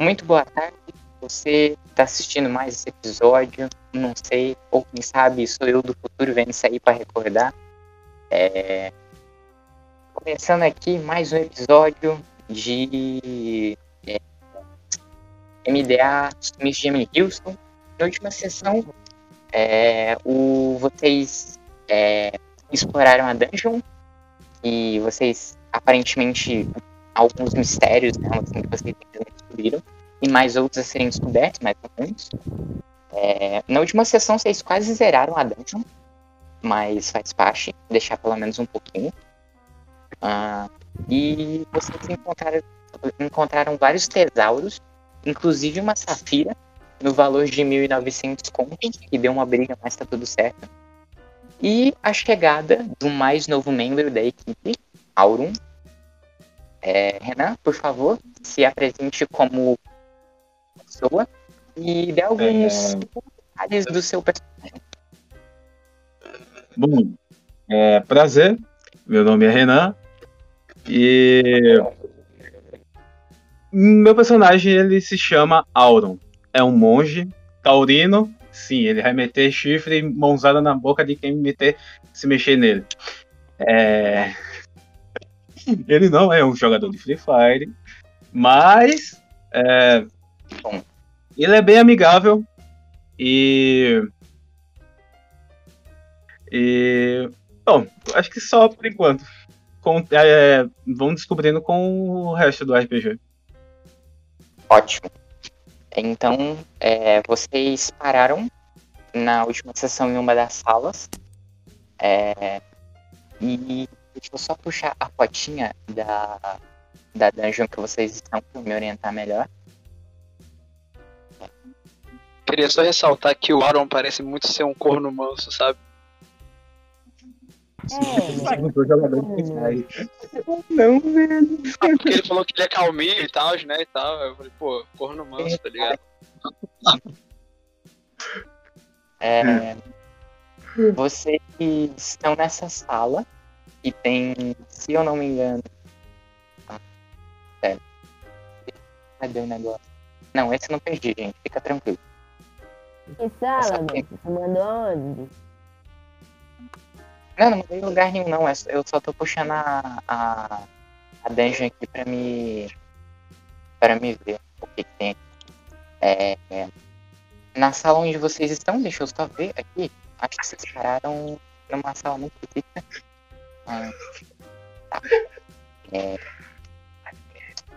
muito boa tarde. Você está assistindo mais esse episódio, não sei, ou quem sabe sou eu do futuro vendo isso aí para recordar. É... Começando aqui mais um episódio de é, MDA Miss Jamie Houston. Na última sessão, é, o, vocês é, exploraram a dungeon e vocês aparentemente alguns mistérios né, assim, que vocês descobriram e mais outros a serem descobertos, mais menos. É, na última sessão vocês quase zeraram a dungeon, mas faz parte, deixar pelo menos um pouquinho. Uh, e vocês encontraram, encontraram vários tesauros, inclusive uma safira, no valor de 1.900 contos, que deu uma briga, mas tá tudo certo. E a chegada do mais novo membro da equipe, Aurum. É, Renan, por favor, se apresente como pessoa e dê alguns é... detalhes do seu personagem. Bom, é, prazer. Meu nome é Renan. E meu personagem ele se chama Auron. É um monge taurino. Sim, ele vai meter chifre e mãozada na boca de quem meter, se mexer nele. É... Ele não é um jogador de Free Fire, mas é... Bom, ele é bem amigável e. E. Bom, acho que só por enquanto. Com, é, vão descobrindo com o resto do RPG. Ótimo. Então, é, vocês pararam na última sessão em uma das salas. É, e deixa eu só puxar a fotinha da, da dungeon que vocês estão para me orientar melhor. Queria só ressaltar que o Aaron parece muito ser um corno manso, sabe? É. Não, velho. Ah, porque ele falou que ele é calminho e tal, né? E tal. Eu falei, pô, corno manso, tá ligado? É, vocês estão nessa sala e tem, se eu não me engano. Ah, sério. Cadê o negócio? Não, esse eu não perdi, gente. Fica tranquilo. Que sala, Você mandou onde? Não, não mandei em lugar nenhum, não. Eu só tô puxando a, a, a dungeon aqui pra me. para me ver o que, que tem aqui. É, é, na sala onde vocês estão, deixa eu só ver aqui. Acho que vocês pararam numa sala muito rica. Tá. É,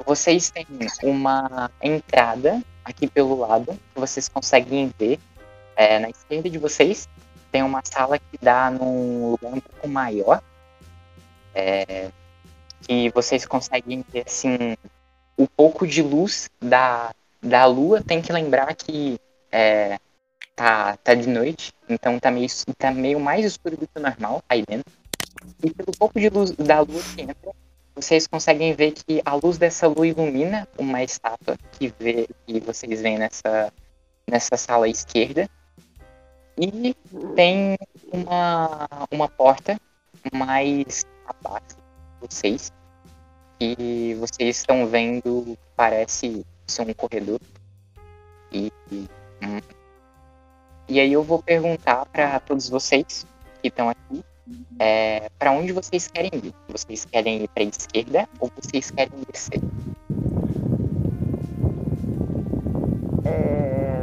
vocês têm uma entrada aqui pelo lado, que vocês conseguem ver. É, na esquerda de vocês tem uma sala que dá num lugar um pouco maior. É, que vocês conseguem ver assim o pouco de luz da, da lua. Tem que lembrar que é, tá, tá de noite, então tá meio, tá meio mais escuro do que o normal aí dentro. E pelo pouco de luz da lua que entra, vocês conseguem ver que a luz dessa lua ilumina uma estátua que, vê, que vocês veem nessa, nessa sala esquerda. E tem uma, uma porta mais abaixo de vocês. E vocês estão vendo, parece ser um corredor. E, e, aí eu vou perguntar para todos vocês que estão aqui é, para onde vocês querem ir? Vocês querem ir para a esquerda ou vocês querem descer? É...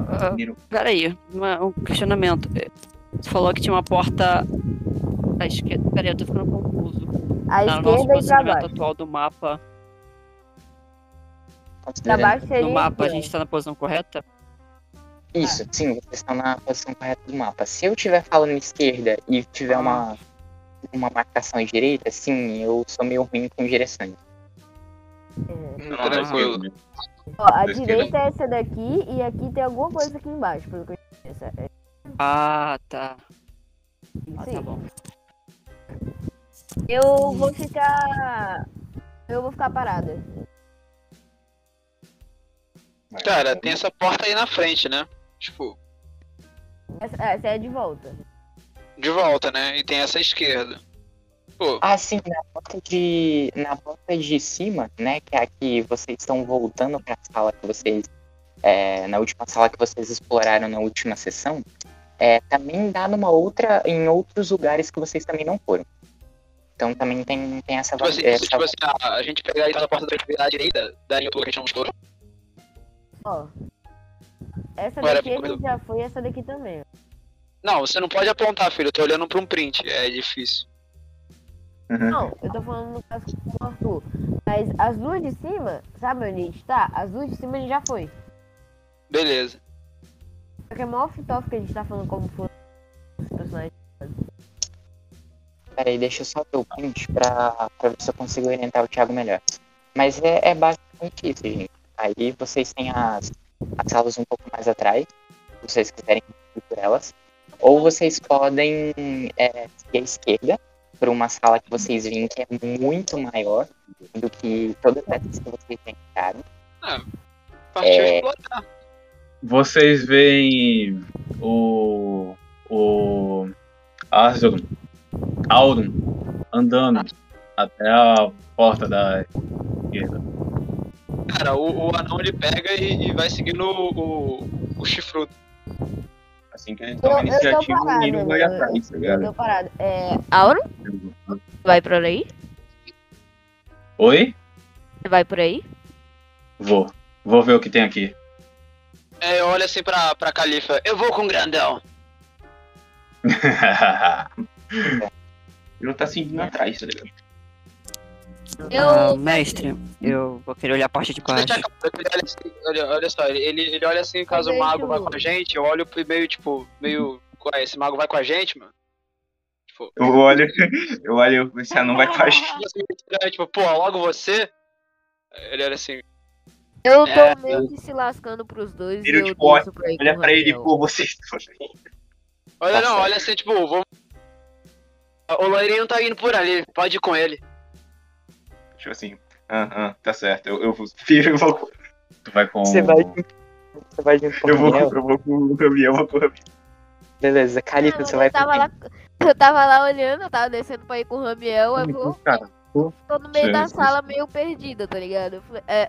Uh, peraí, uma, um questionamento. Você falou que tinha uma porta à esquerda. Peraí, eu tô ficando confuso. A tá, esquerda no nosso posicionamento atual do mapa. Pra baixo seria no mapa a gente tá na posição correta? Isso, sim, vocês estão na posição correta do mapa. Se eu estiver falando esquerda e tiver uma, uma marcação à direita, sim, eu sou meio ruim com direções. Hum, tranquilo. Ó, a direita é essa daqui e aqui tem alguma coisa aqui embaixo, pelo que eu essa é... Ah, tá. Ah, tá bom. Eu vou ficar. Eu vou ficar parada. Cara, tem essa porta aí na frente, né? Tipo. Essa, essa é de volta. De volta, né? E tem essa esquerda. Pô, Ah, sim, na porta de. Na porta de cima, né? Que é a que vocês estão voltando pra sala que vocês. é, na última sala que vocês exploraram na última sessão. É, também dá numa outra. em outros lugares que vocês também não foram. Então também tem, tem essa, tipo assim, essa tipo assim, a, a gente pegar aí pela porta da direita, daria pro que a gente não. Ó. Essa Bora, daqui gente já foi, essa daqui também. Não, você não pode apontar, filho. Eu tô olhando pra um print. É difícil. Uhum. Não, eu tô falando no caso com o Arthur. Mas as duas de cima, sabe onde a gente tá? As duas de cima a gente já foi. Beleza. Só que é mó off-top que a gente tá falando como foram os personagens. Peraí, deixa eu só ver o print pra, pra ver se eu consigo orientar o Thiago melhor. Mas é, é basicamente isso, gente. Aí vocês têm as, as salas um pouco mais atrás, se vocês quiserem ir por elas. Ou vocês podem é, seguir à esquerda para uma sala que vocês veem que é muito maior do que todas essas que vocês entraram. Partiu É. explorar. Vocês veem o. o. Asdrun, Audun, andando até a porta da esquerda. Cara, o, o anão ele pega e, e vai seguindo o, o, o chifrudo. Assim que a gente Eu- toma eu iniciativa, o Nino vai atrás, tá Eu ligado? tô parado. É. Auro, vai por aí? Oi? Você vai por aí? Vou. Vou ver o que tem aqui. É, eu olho assim pra, pra Califa. Eu vou com o grandão. Ele tá seguindo atrás, tá ligado? Eu. Ah, mestre, eu vou querer olhar a parte de baixo. A- ele olha, assim, olha, olha só, ele, ele, olha assim, caso o mago vai com a gente, eu olho meio, tipo, meio. Ué, esse mago vai com a gente, mano? Tipo, Eu olho, eu olho, esse anão vai com a gente. assim, tipo, pô, logo você? Ele olha assim, Eu tô É, meio que se lascando pros dois Ele, e eu tipo, desço pra ir Olha pra ele, pô, vocês estão olha Tá não, certo. olha assim, tipo, vamos. O loirinho tá indo por ali, pode ir com ele. Tipo assim, aham, tá certo. Eu, eu vou, filho, eu vou, Tu vai com. Você vai você vai junto com eu o vou, eu vou com o caminhão, eu vou com o caminhão. Beleza, Não, você vai eu tava com lá, eu tava lá olhando, eu tava descendo pra ir com o Ramiel, eu vou, Cara, tô no meio Sim, da sala meio perdida, tá ligado? É?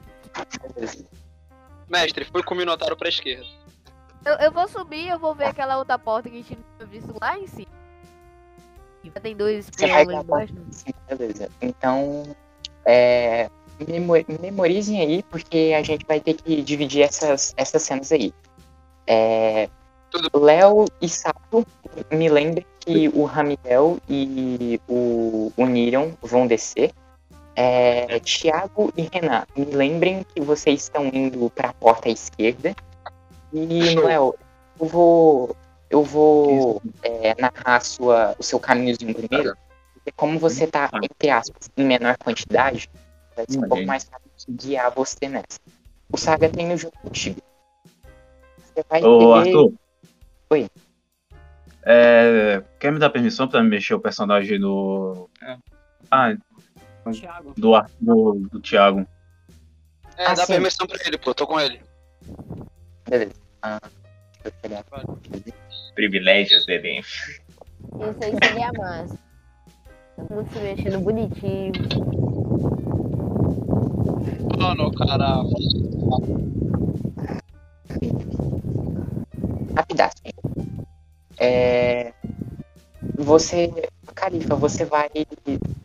Beleza. Mestre, fui com o Minotauro pra esquerda. eu, eu vou subir, eu vou ver aquela outra porta que a gente não tinha visto lá em cima. Já tem dois Você vai lá embaixo. Beleza. Então, é, memo- memorizem aí, porque a gente vai ter que dividir essas, essas cenas aí. É. Léo e Sato, me lembre que o Ramiel e o, o Nirion vão descer. É, Tiago e Renan, me lembrem que vocês estão indo para a porta esquerda. E. Léo, eu vou, eu vou é, narrar sua, o seu caminhozinho primeiro. Porque como você tá, entre aspas, em menor quantidade, vai ser um pouco Imagina. mais fácil de guiar você nessa. O Saga tá indo junto contigo. Você vai Ô, ter... Arthur. Oi. É, quer me dar permissão pra mexer o personagem do. É. Ah, Thiago. do, do, do Thiago. É, Ah, dá sim. permissão pra ele, pô, tô com ele. Beleza. Ah, deixa eu pegar. Privilégios, bebê. Isso aí seria massa. Todo mundo se mexendo bonitinho. Mano, cara. Rapidaço. É... Você, Califa, você vai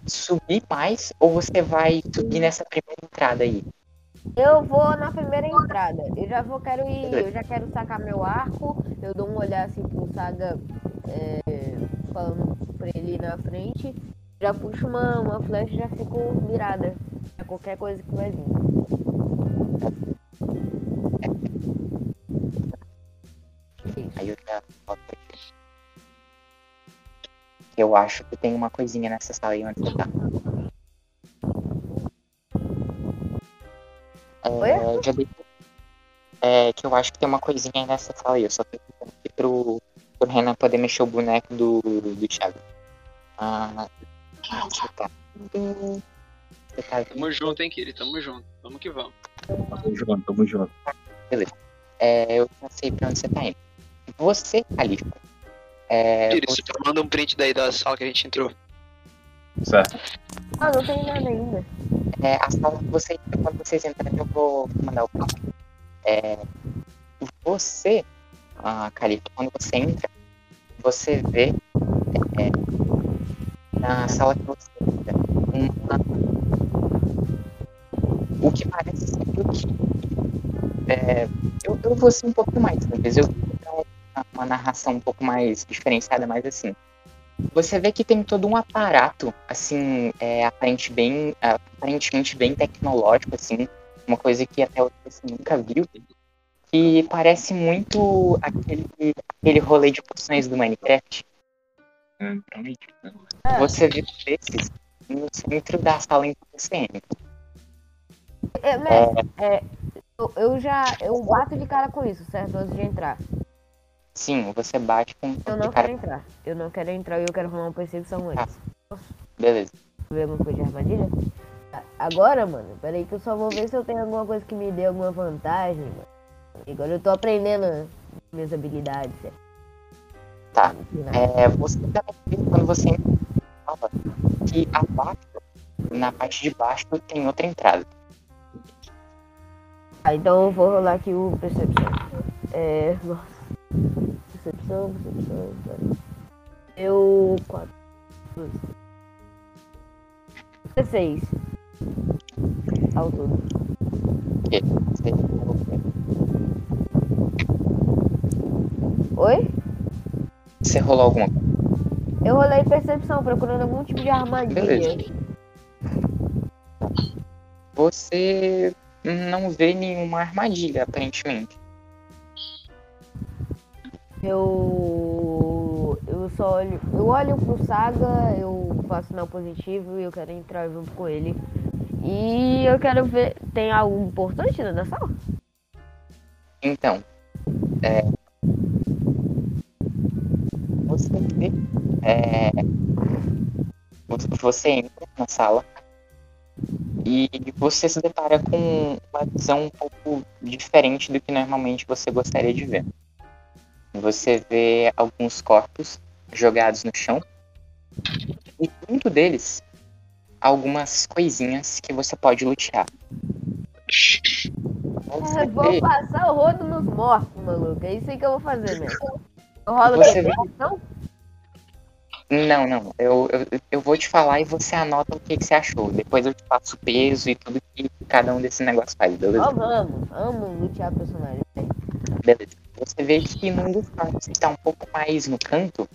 subir mais ou você vai subir nessa primeira entrada aí? Eu vou na primeira entrada. Eu já vou, quero ir, eu já quero sacar meu arco. Eu dou um olhar assim pro Saga é, falando pra ele na frente. Já puxo uma, uma flecha e já fico mirada. Pra qualquer coisa que vai vir. Aí eu já volto aqui. Eu acho que tem uma coisinha nessa sala aí onde você tá. Oi? É, já dei... é, que eu acho que tem uma coisinha aí nessa sala aí. Eu só tô aqui pro, pro Renan poder mexer o boneco do, do Thiago. Ah, você tá. Você tá Tamo junto, hein, Kiri, tamo junto. Vamos que vamos. Tamo junto, tamo junto. É, eu já sei pra onde você tá indo. Você, Califa. É, Kiri, você manda um print daí da sala que a gente entrou. Certo. Ah, não tem nada ainda. É, a sala que você, quando vocês entrarem, eu vou mandar o plano. É, você, a Calito, quando você entra, você vê é, na sala que você entra uma, o que parece ser o que. É, eu, eu vou ser um pouco mais simples, eu vou dar uma, uma narração um pouco mais diferenciada, mas assim. Você vê que tem todo um aparato, assim, é, aparente bem, aparentemente bem tecnológico, assim, uma coisa que até hoje você nunca viu, que parece muito aquele, aquele rolê de poções do Minecraft. É, Você vê desses no centro da sala em que você entra. é, é, eu, eu já. Eu bato de cara com isso, certo? Antes de entrar. Sim, você bate com Eu não quero entrar. Eu não quero entrar e eu quero arrumar uma perseguição antes. Beleza. Ver alguma coisa de armadilha? Agora, mano, peraí que eu só vou ver se eu tenho alguma coisa que me dê alguma vantagem, mano. Agora eu tô aprendendo minhas habilidades. é. Tá. Não. É, você também vê quando você entra na sala que abaixo, na parte de baixo, tem outra entrada. Ah, então eu vou rolar aqui o percepção. É. Nossa. Percepção, percepção. peraí. Eu. 4. 16. Ao todo. Você- Oi? Você rolou alguma coisa? Eu rolei percepção procurando algum tipo de armadilha. Beleza. Você não vê nenhuma armadilha, aparentemente. Eu. Eu só olho. Eu olho pro Saga, eu faço sinal positivo e eu quero entrar junto com ele. E eu quero ver. Tem algo importante dentro da sala? Então, é, você vê, é, você- entra na sala e você se depara com uma visão um pouco diferente do que normalmente você gostaria de ver. Você vê alguns corpos jogados no chão e dentro deles algumas coisinhas que você pode lutear. Você É, vou vê- passar o rodo nos mortos, maluco. É isso aí que eu vou fazer mesmo. Eu rolo Você vê-? Não, não. Eu, eu, eu vou te falar e você anota o que, que você achou. Depois eu te passo o peso e tudo que cada um desses negócios faz, beleza? Ó, vamos. Amo lutear personagem. Beleza. Você vê que num dos quartos que está um pouco mais no canto,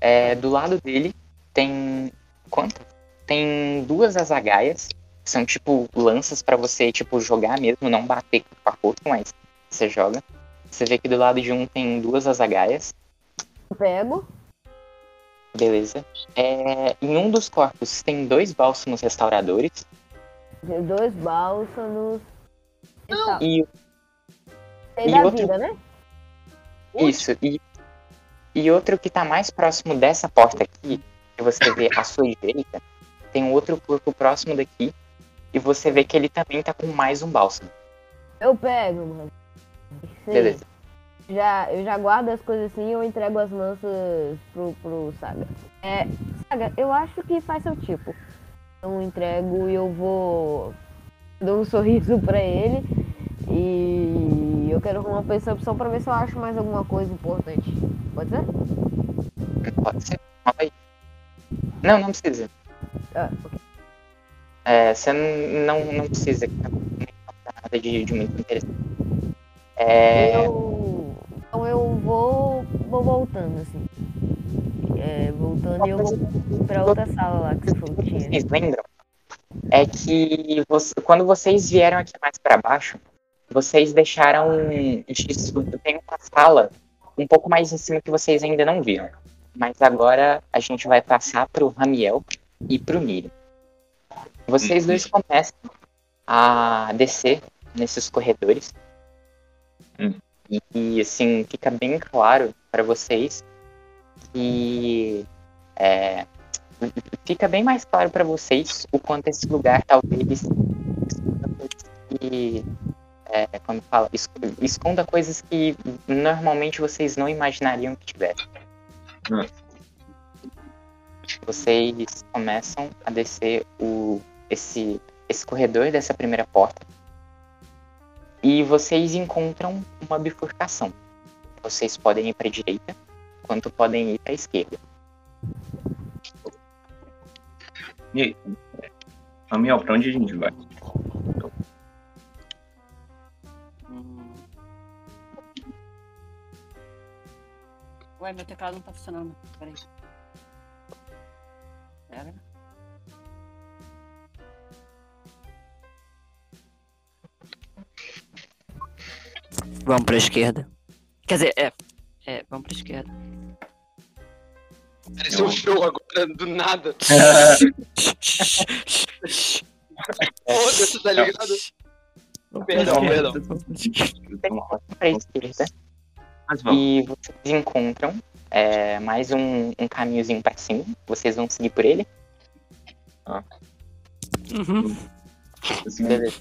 é, do lado dele tem. Quanto? Tem duas azagaias. que São tipo lanças pra você tipo jogar mesmo, não bater com a corpo, mas você joga. Você vê que do lado de um tem duas azagaias. Eu pego. Beleza. É, em um dos corpos tem dois bálsamos restauradores. Tem dois bálsamos. E tal. E Tem e da outro- vida, né? Isso, e, e outro que tá mais próximo dessa porta aqui, que você vê à sua direita, tem um outro corpo próximo daqui, e você vê que ele também tá com mais um bálsamo. Eu pego, mano. Beleza. Já, eu já guardo as coisas assim e eu entrego as lanças pro, pro Saga. É, Saga, eu acho que faz seu tipo. Eu entrego e eu vou. Dou um sorriso pra ele. E eu quero uma percepção pra ver se eu acho mais alguma coisa importante. Pode ser? Pode ser? Não, não precisa. Ah, ok. É, você não, não precisa nada de, de muito interessante. É, Eu, então eu vou, vou voltando, assim. É, voltando e eu vou pra outra sala lá que você falou que tinha. vocês lembram? É que você- quando vocês vieram aqui mais pra baixo, vocês deixaram isso, tem uma sala um pouco mais em cima que vocês ainda não viram. Mas agora a gente vai passar pro Ramiel e pro Miriam. Vocês dois começam a descer nesses corredores. Hum. E, e, assim, fica bem claro para vocês que é, fica bem mais claro para vocês o quanto esse lugar talvez esconda coisas que é, como fala, es- esconda coisas que normalmente vocês não imaginariam que tivesse. vocês começam a descer o, esse, esse corredor dessa primeira porta e vocês encontram uma bifurcação. Vocês podem ir para a direita, quanto podem ir para a esquerda. E aí? Amiel, pra onde a gente vai? Hum. Ué, meu teclado não tá funcionando. Peraí. Vamos pra esquerda. Quer dizer, é. É, vamos pra esquerda. Pareceu um show agora, do nada. Foda-se, tá ligado? Perdão, perdão. Esquerda e vocês encontram é, mais um, um caminhozinho para cima. Vocês vão seguir por ele. Uhum. Assim, Beleza.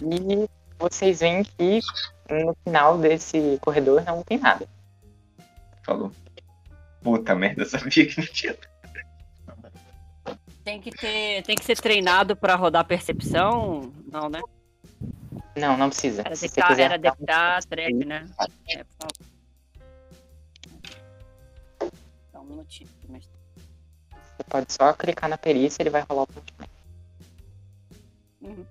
E vocês veem que no final desse corredor não tem nada. Falou. Puta merda, sabia que não tinha. Tem que ter. Tem que ser treinado pra rodar percepção? Não, né? Não, não precisa. Era Se detectar, quiser era dar um- detectar trap, né? É, por favor. Dá um minutinho. Mas... Você pode só clicar na perícia e ele vai rolar o ponto. Uhum.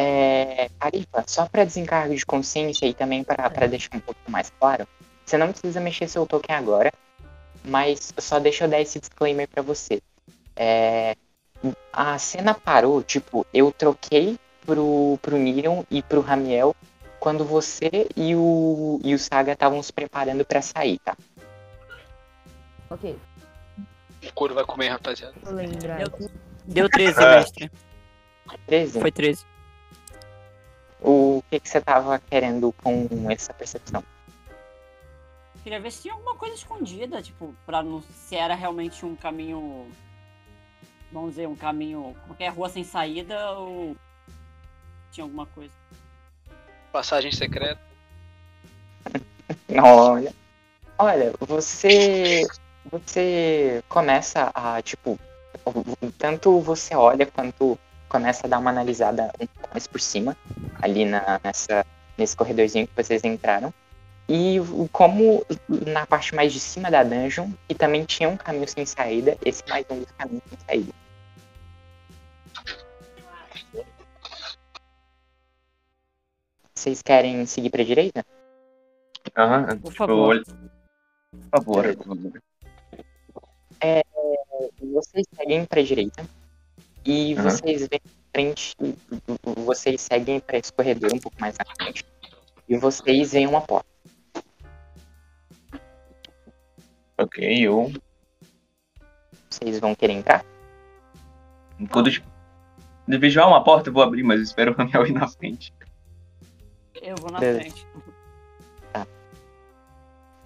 É, Carifa, só para desencargo de consciência e também para deixar um pouco mais claro, você não precisa mexer seu token agora, mas só deixa eu dar esse disclaimer para você. É, a cena parou, tipo, eu troquei pro, pro Nirion e pro Ramiel quando você e o, e o Saga estavam se preparando para sair, tá? Ok, O couro vai comer, rapaziada. deu 13, É. mestre. 13. Foi 13. O que, que você tava querendo com essa percepção? Queria ver se tinha alguma coisa escondida, tipo, pra não se era realmente um caminho. Vamos dizer, um caminho. Como que é? Rua sem saída ou. Tinha alguma coisa. Passagem secreta. Olha, olha, você você começa a tipo tanto você olha quanto começa a dar uma analisada um pouco mais por cima ali na, nessa nesse corredorzinho que vocês entraram e como na parte mais de cima da dungeon que também tinha um caminho sem saída esse é mais um dos caminhos sem saída vocês querem seguir para direita Aham, Por tipo, favor. Por favor. por favor. vocês seguem para direita e Aham. vocês veem em frente, vocês seguem para esse corredor um pouco mais à frente e vocês veem uma porta. Ok, eu. Vocês vão querer entrar? Quando de visual uma porta, eu vou abrir, mas eu espero o Ramiel ir na frente. Eu vou na Beleza. frente.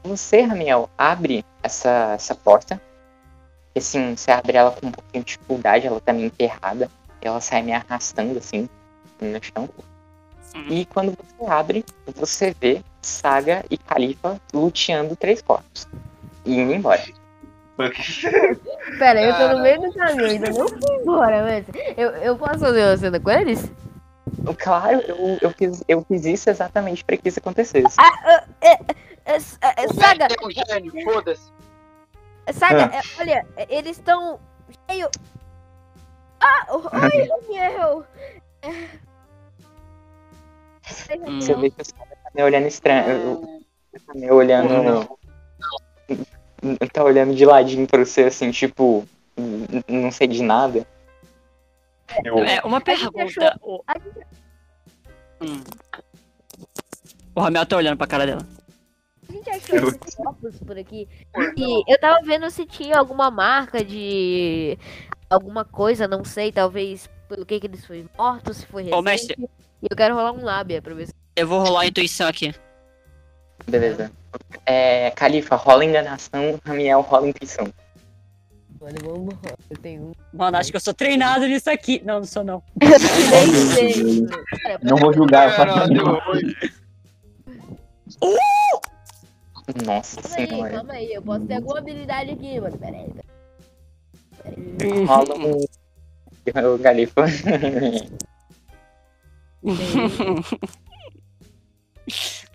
Você, Ramiel, abre essa, essa porta. E assim, você abre ela com um pouquinho de dificuldade, ela tá meio enterrada. Ela sai me arrastando assim no chão. E quando você abre, você vê Saga e Califa luteando três corpos. E indo embora. Pera, eu tô no meio do caminho, ainda não fui embora, mas eu, eu posso fazer uma cena com eles? Claro, eu, eu, fiz, eu fiz isso exatamente para que isso acontecesse. É, é, é, O Saga, é um gênio, foda-se. Saga, é, olha, é, eles estão cheio. Ah, oi, Daniel. Hum. Você vê que o Saga tá me olhando estranho. Tá me olhando. Tá olhando de ladinho pra você, assim, tipo. Não sei de nada. Eu, É, uma pergunta. O... Hum. O Ramel tá olhando pra cara dela. A gente achou esses corpos por aqui. E eu tava vendo se tinha alguma marca de alguma coisa, não sei, talvez pelo que, que eles foram mortos, se foi Ô, recente. mestre. E eu quero rolar um lábia pra ver se. Eu vou rolar a intuição aqui. Beleza. É, Califa, rola enganação, Ramiel rola intuição. Mano, vamos Eu tenho um. Mano, acho que eu sou treinado nisso aqui. Não, não sou não. Eu. Cara, não vou julgar, eu faço Caralho, oi. Nossa Calma aí, senhora. calma aí. Eu posso ter alguma habilidade aqui, mano. Pera aí. Pera aí. Rola um. O Galifo.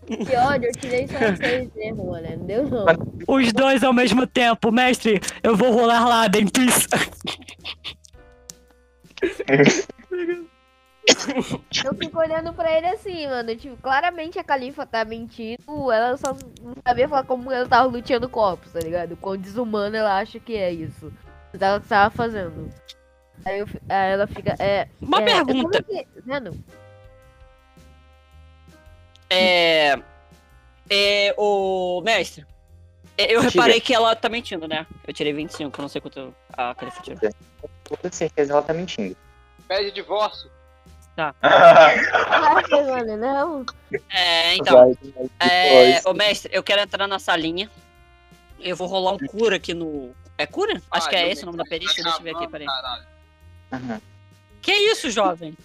Que ódio, eu tirei só seis mesmo, mano. Não deu não. Os dois ao mesmo tempo, mestre. Eu vou rolar lá, Dentis. Eu fico olhando pra ele assim, mano. Tipo, claramente a Califa tá mentindo. Ela só não sabia falar como ela tava luteando corpos, tá ligado? Quão desumana ela acha que é isso. O que ela tava fazendo. Aí, eu aí ela fica. É, Uma é, pergunta. que- Mano, É. É. O. Mestre. é, Eu reparei que ela tá mentindo, né? Eu tirei 25, eu não sei quanto a Califa tirou. Com toda certeza ela tá mentindo. Pede divórcio. mano, não. É, então. Vai, vai, É, ô mestre, eu quero entrar na salinha. Eu vou rolar um cura aqui no. É cura? Acho Ah, que é esse o nome da perícia, deixa eu ver aqui, peraí. Aham. Que isso, jovem?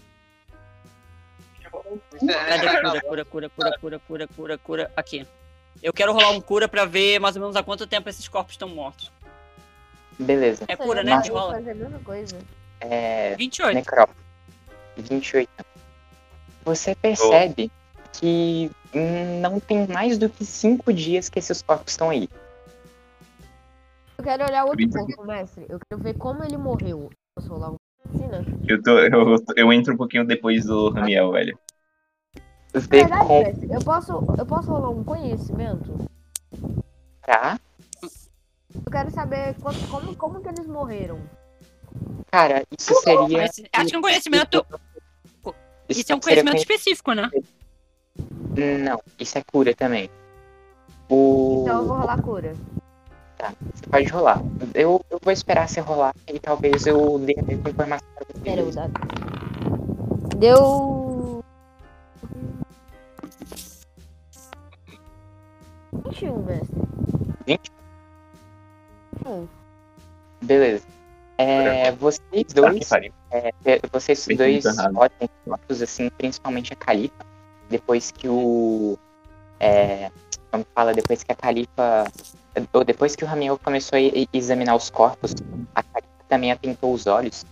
Cadê Caralho. cura, cura, cura, cura, cura, cura, cura, cura? Aqui. Eu quero rolar um cura pra ver mais ou menos há quanto tempo esses corpos estão mortos. Beleza. É cura, né? vou Que rola. fazer a mesma coisa. É. 28. Necrópole. 28. Você percebe que hum, não tem mais do que 5 dias que esses corpos estão aí. Eu quero olhar outro corpo, mestre. Eu quero ver como ele morreu. Posso rolar um medicina? Eu, tô, eu, eu entro um pouquinho depois do Ramiel, velho. Ver Verdade, como mestre. Eu posso, eu posso rolar um conhecimento? tá. Eu quero saber quanto- como, como que eles morreram. Cara, isso seria. Mas Acho que é um conhecimento. Isso é um seria conhecimento específico, né? Não, isso é cura também. O. Então eu vou rolar cura. Tá, você pode rolar. Eu, eu vou esperar você rolar e talvez eu dê a mesma informação pra você. Pera, o dado. Deu. 21, mestre. 20? 21. Beleza. É, vocês dois, pariu. é, vocês Bem dois olham fotos, assim, principalmente a Califa, depois que o. É, como fala, depois que a Califa. Depois que o Ramiel começou a examinar os corpos, a Califa também atentou os olhos.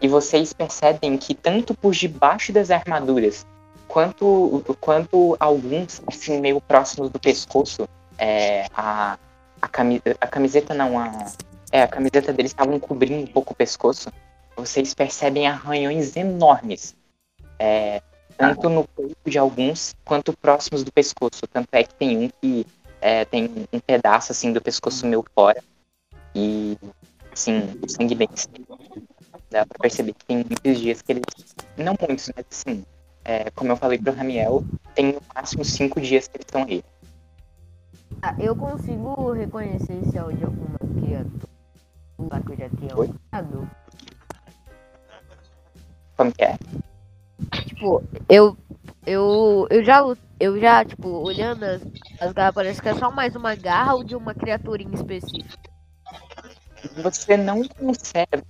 E vocês percebem que tanto por debaixo das armaduras, quanto, quanto alguns, assim, meio próximos do pescoço, é, a, a, cami- a camiseta não, a, é, a camiseta deles estavam cobrindo um pouco o pescoço. Vocês percebem arranhões enormes. é, tanto no peito de alguns, quanto próximos do pescoço. Tanto é que tem um que é, tem um pedaço assim do pescoço meu fora. E assim, sangue bem seco. Dá pra perceber que tem muitos dias que eles. Não muitos, mas assim. é, como eu falei pro Ramiel, tem no máximo cinco dias que eles estão aí. Ah, eu consigo reconhecer se é de alguma criatura que eu já tinha usado. Como que é? Tipo, eu. Eu, eu já, eu já, tipo, olhando as, as garras, parece que é só mais uma garra ou de uma criatura em específico. Você não consegue.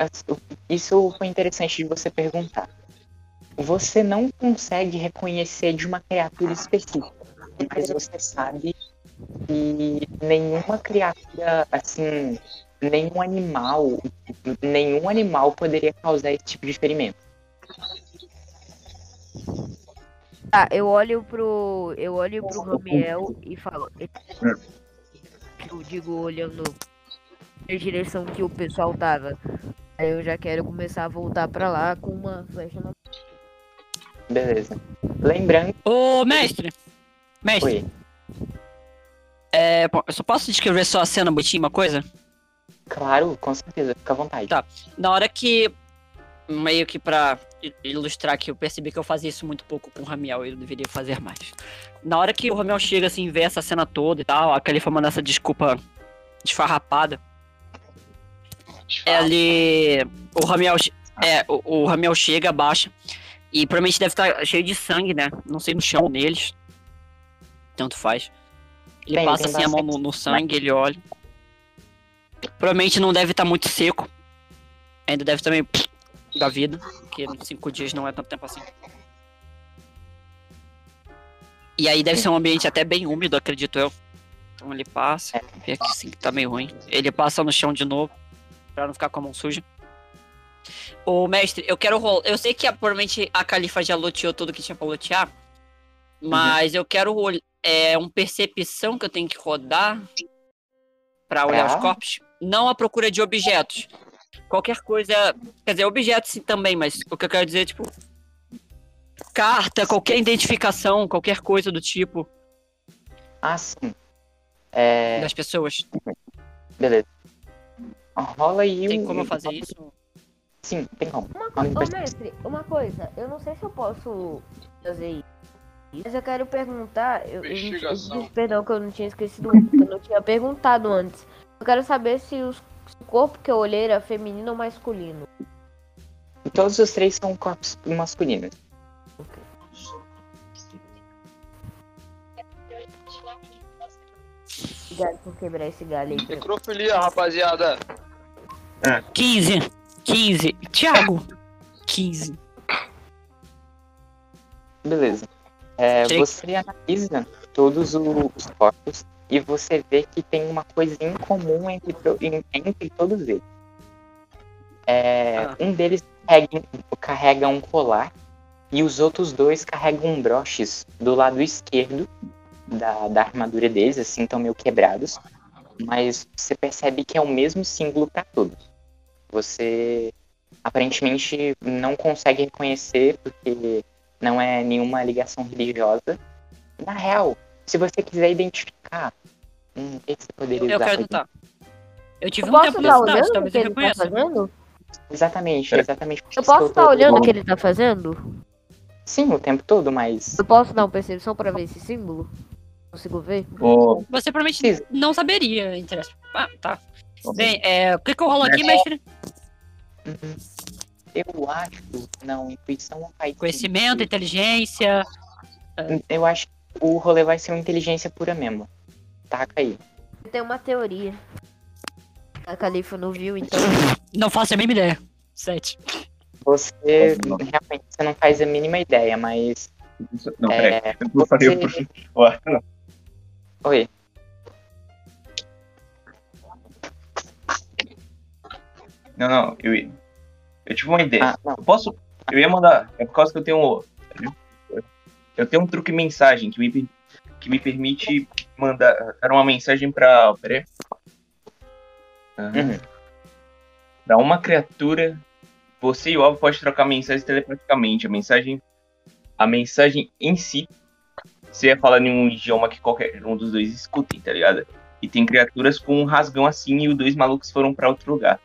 Isso foi interessante de você perguntar. Você não consegue reconhecer de uma criatura específica, mas você sabe que nenhuma criatura, assim, nenhum animal, nenhum animal poderia causar esse tipo de ferimento. Tá, eu olho pro. Eu olho pro Ramiel e falo. Eu digo olhando na direção que o pessoal tava. Aí eu já quero começar a voltar pra lá com uma flecha na Beleza. Lembrando, Ô, mestre! Mestre, oi, é, bom, eu só posso descrever só a cena bonitinha, uma coisa? claro, com certeza, fica à vontade. Tá. Na hora que. Meio que pra ilustrar que eu percebi que eu fazia isso muito pouco com o Ramiel e eu deveria fazer mais. Na hora que o Ramiel chega assim, vê essa cena toda e tal, a Califa manda essa desculpa desfarrapada. Ele. O Ramiel. É, o, o Ramiel chega, abaixa. E provavelmente deve estar cheio de sangue, né? Não sei no chão neles. Tanto faz. Ele Tem, passa assim a mão no, no sangue, ele olha. Provavelmente não deve estar muito seco. Ainda deve meio da vida. Porque cinco dias não é tanto tempo assim. E aí deve ser um ambiente até bem úmido, acredito eu. Então ele passa. Vê aqui sim que tá meio ruim. Ele passa no chão de novo. Pra não ficar com a mão suja. Ô, mestre, eu quero rolar. Eu sei que ah, provavelmente a Califa já loteou tudo que tinha pra lotear. Mas eu quero rolar. É um percepção que eu tenho que rodar pra olhar Tá. os corpos. Não a procura de objetos. Qualquer coisa. Quer dizer, objetos sim também, mas o que eu quero dizer é, tipo. Carta, qualquer identificação, qualquer coisa do tipo Ah, sim. É, das pessoas. beleza. Rola aí Tem um- como eu fazer isso? Sim, tem como. Uma coisa, ô mestre, uma coisa, eu não sei se eu posso fazer isso. Mas eu quero perguntar. Eu, eu, eu, perdão que eu não tinha esquecido eu não tinha perguntado antes. Eu quero saber se, os- o corpo que eu olhei era feminino ou masculino. Todos os três são corpos masculinos. Obrigado por quebrar esse galho aí. Necrofilia, rapaziada. 15. 15. Thiago. 15. Beleza. É, você analisa todos os corpos e você vê que tem uma coisa em comum entre, entre todos eles. É, Ah. Um deles carrega, carrega um colar e os outros dois carregam broches do lado esquerdo da, da armadura deles, assim, estão meio quebrados. Mas você percebe que é o mesmo símbolo para todos. Você aparentemente não consegue reconhecer porque não é nenhuma ligação religiosa. Na real, se você quiser identificar, hum, você poderia Eu quero tentar. Eu tive Eu um posso tempo cidade, olhando o que ele tá fazendo? Exatamente, É. exatamente. Eu posso estar tô- olhando o que ele tá fazendo? Sim, o tempo todo, mas Eu posso dar uma percepção pra ver esse símbolo? Consigo ver? Ô, Você provavelmente Precisa. não saberia, interessa. Ah, tá. Bem, é, o que, que eu rolo aqui, mestre? uhum. eu acho, não, intuição não faz Conhecimento, sentido. inteligência. Eu acho que o rolê vai ser uma inteligência pura mesmo. Taca aí. Eu tenho uma teoria. A Califa não viu, então. Não faço a mínima ideia. 7. Você Não. realmente você não faz a mínima ideia, mas isso- Não, peraí. é, Eu não falei o você... o arco, não. Oi. Não, não, eu, ia- eu tive uma ideia. Ah. Eu posso. Eu ia mandar. É por causa que eu tenho. Eu tenho um truque mensagem que me, que me permite mandar dar uma mensagem pra. Pera aí. Aham. Uhum. Pra uma criatura, você e o alvo pode trocar mensagens telepaticamente. A mensagem. A mensagem em si. Você ia falar em um idioma que qualquer um dos dois escutem, tá ligado? E tem criaturas com um rasgão assim e os dois malucos foram pra outro lugar.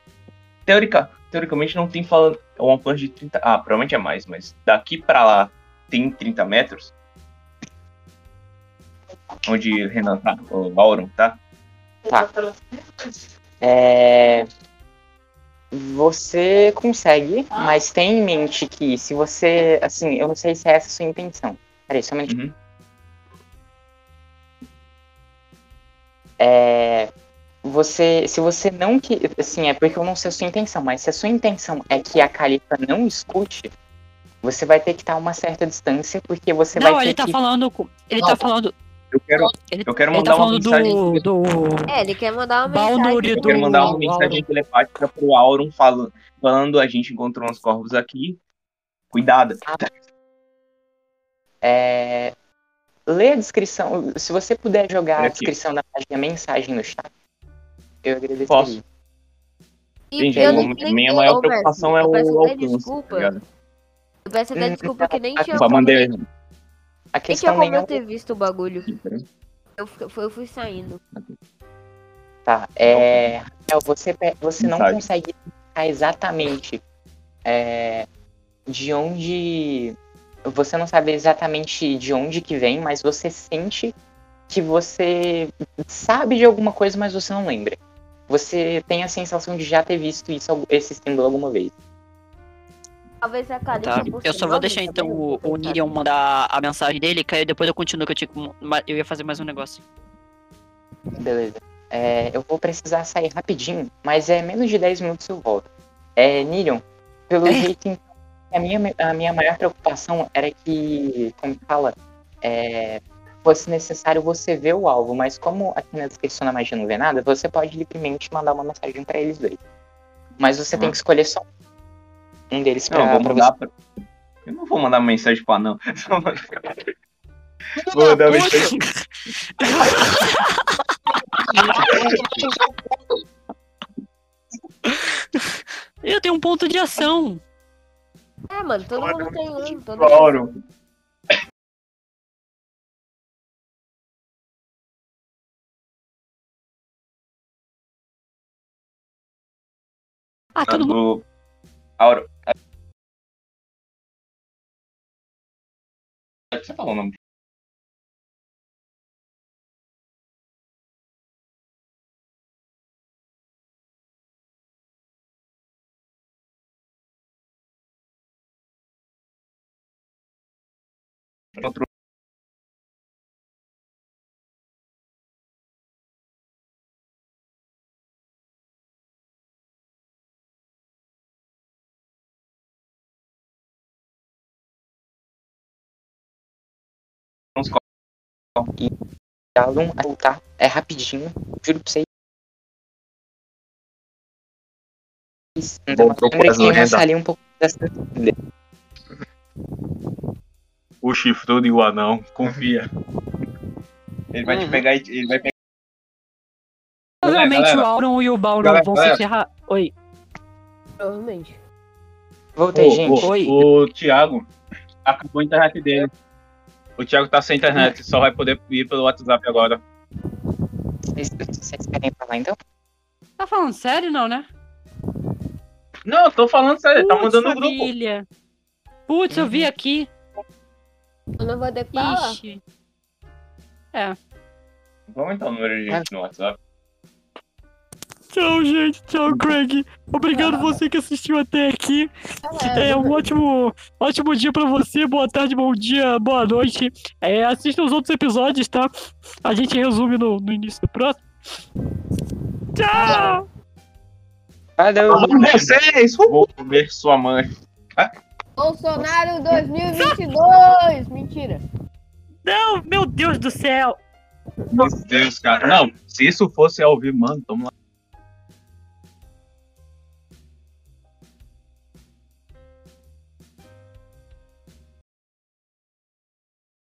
Teórica, teoricamente não tem falando. É uma plano de 30. Ah, provavelmente é mais, mas daqui pra lá tem 30 metros. Onde Renan tá, o Auron tá. Tá. É... Você consegue, mas tenha em mente que se você. Assim, eu não sei se é essa a sua intenção. Peraí, só um minutinho. Uhum. É, você, se você não que, assim, é porque eu não sei a sua intenção, mas se a sua intenção é que a Califa não escute, você vai ter que estar a uma certa distância, porque você Não, vai ter ele tá que falando. Ele Não, tá falando. Eu quero, Ele, eu quero ele mandar tá uma falando mensagem. do. do... É, ele quer mandar uma Balnuri mensagem. Eu do- quero mandar uma mensagem telepática pro Auron falando, falando a gente encontrou uns corvos aqui. Cuidado. é, ler a descrição. Se você puder jogar a descrição da página mensagem no chat, eu agradeceria. Posso. E Entendi. eu Minha- maior mestre, preocupação é o alcance, desculpa. tá ligado? Eu peço até Hum, desculpa que nem a- tinha Só como, mandei. nem, A nem tinha questão como nem é eu ter visto o bagulho. Peraí. Eu, eu fui saindo. Tá, é, você, você não consegue identificar exatamente é, de onde. Você não sabe exatamente de onde que vem, mas você sente que você sabe de alguma coisa, mas você não lembra. Você tem a sensação de já ter visto isso, esse símbolo alguma vez. Talvez a Califa Tá. Eu só vou deixar então o, o. Nirion mandar a mensagem dele, que aí depois eu continuo que eu tinha que. ma- Eu ia fazer mais um negócio. Beleza. É, eu vou precisar sair rapidinho, mas é menos de 10 minutos eu volto. É, Nirion, pelo É. jeito, então, a minha, a minha maior preocupação era que, como fala, é, fosse necessário você ver o alvo, mas como aqui na descrição da magia não vê nada, você pode livremente mandar uma mensagem pra eles dois. Mas você tem Uhum. que escolher só um deles Não, pra, eu vou pra mandar pra... Eu não vou mandar mensagem pra não. Vou mandar mensagem. Eu tenho um ponto de ação. É, mano, todo mundo tem um. Todo mundo... Ah, todo mundo. Do... Auro. Você falou o nome? Outro- Alum a voltar. É rapidinho, juro pra vocês. Então, Voltou um pouco dessa. O chifrudo e o anão, confia. Ele vai te Uhum. pegar e ele vai pegar. Provavelmente galera. o Auron e o Balron Galera, vão galera. se ferrar. Oi. Provavelmente. Voltei, Ô, gente. ô, Oi. O Thiago acabou a internet dele. O Thiago tá sem internet, só vai poder ir pelo WhatsApp agora. Vocês, vocês querem falar então? Tá falando sério, não, né? Não, eu tô falando sério, tá Putz, mandando no grupo. família. Putz, eu vi aqui. Eu não vou falar. Ixi. Vamos aumentar o número de gente no WhatsApp. Tchau, gente. Tchau, Craig. Obrigado você que assistiu até aqui. É um ótimo, ótimo dia pra você. Boa tarde, bom dia, boa noite. É, assista os outros episódios, tá? A gente resume no, no início do próximo. Tchau! Valeu! Vocês! Vou comer sua mãe. Bolsonaro 2022! Mentira. Não, meu Deus do céu. Meu Deus, cara. Não, se isso fosse ao vivo, mano, tamo lá.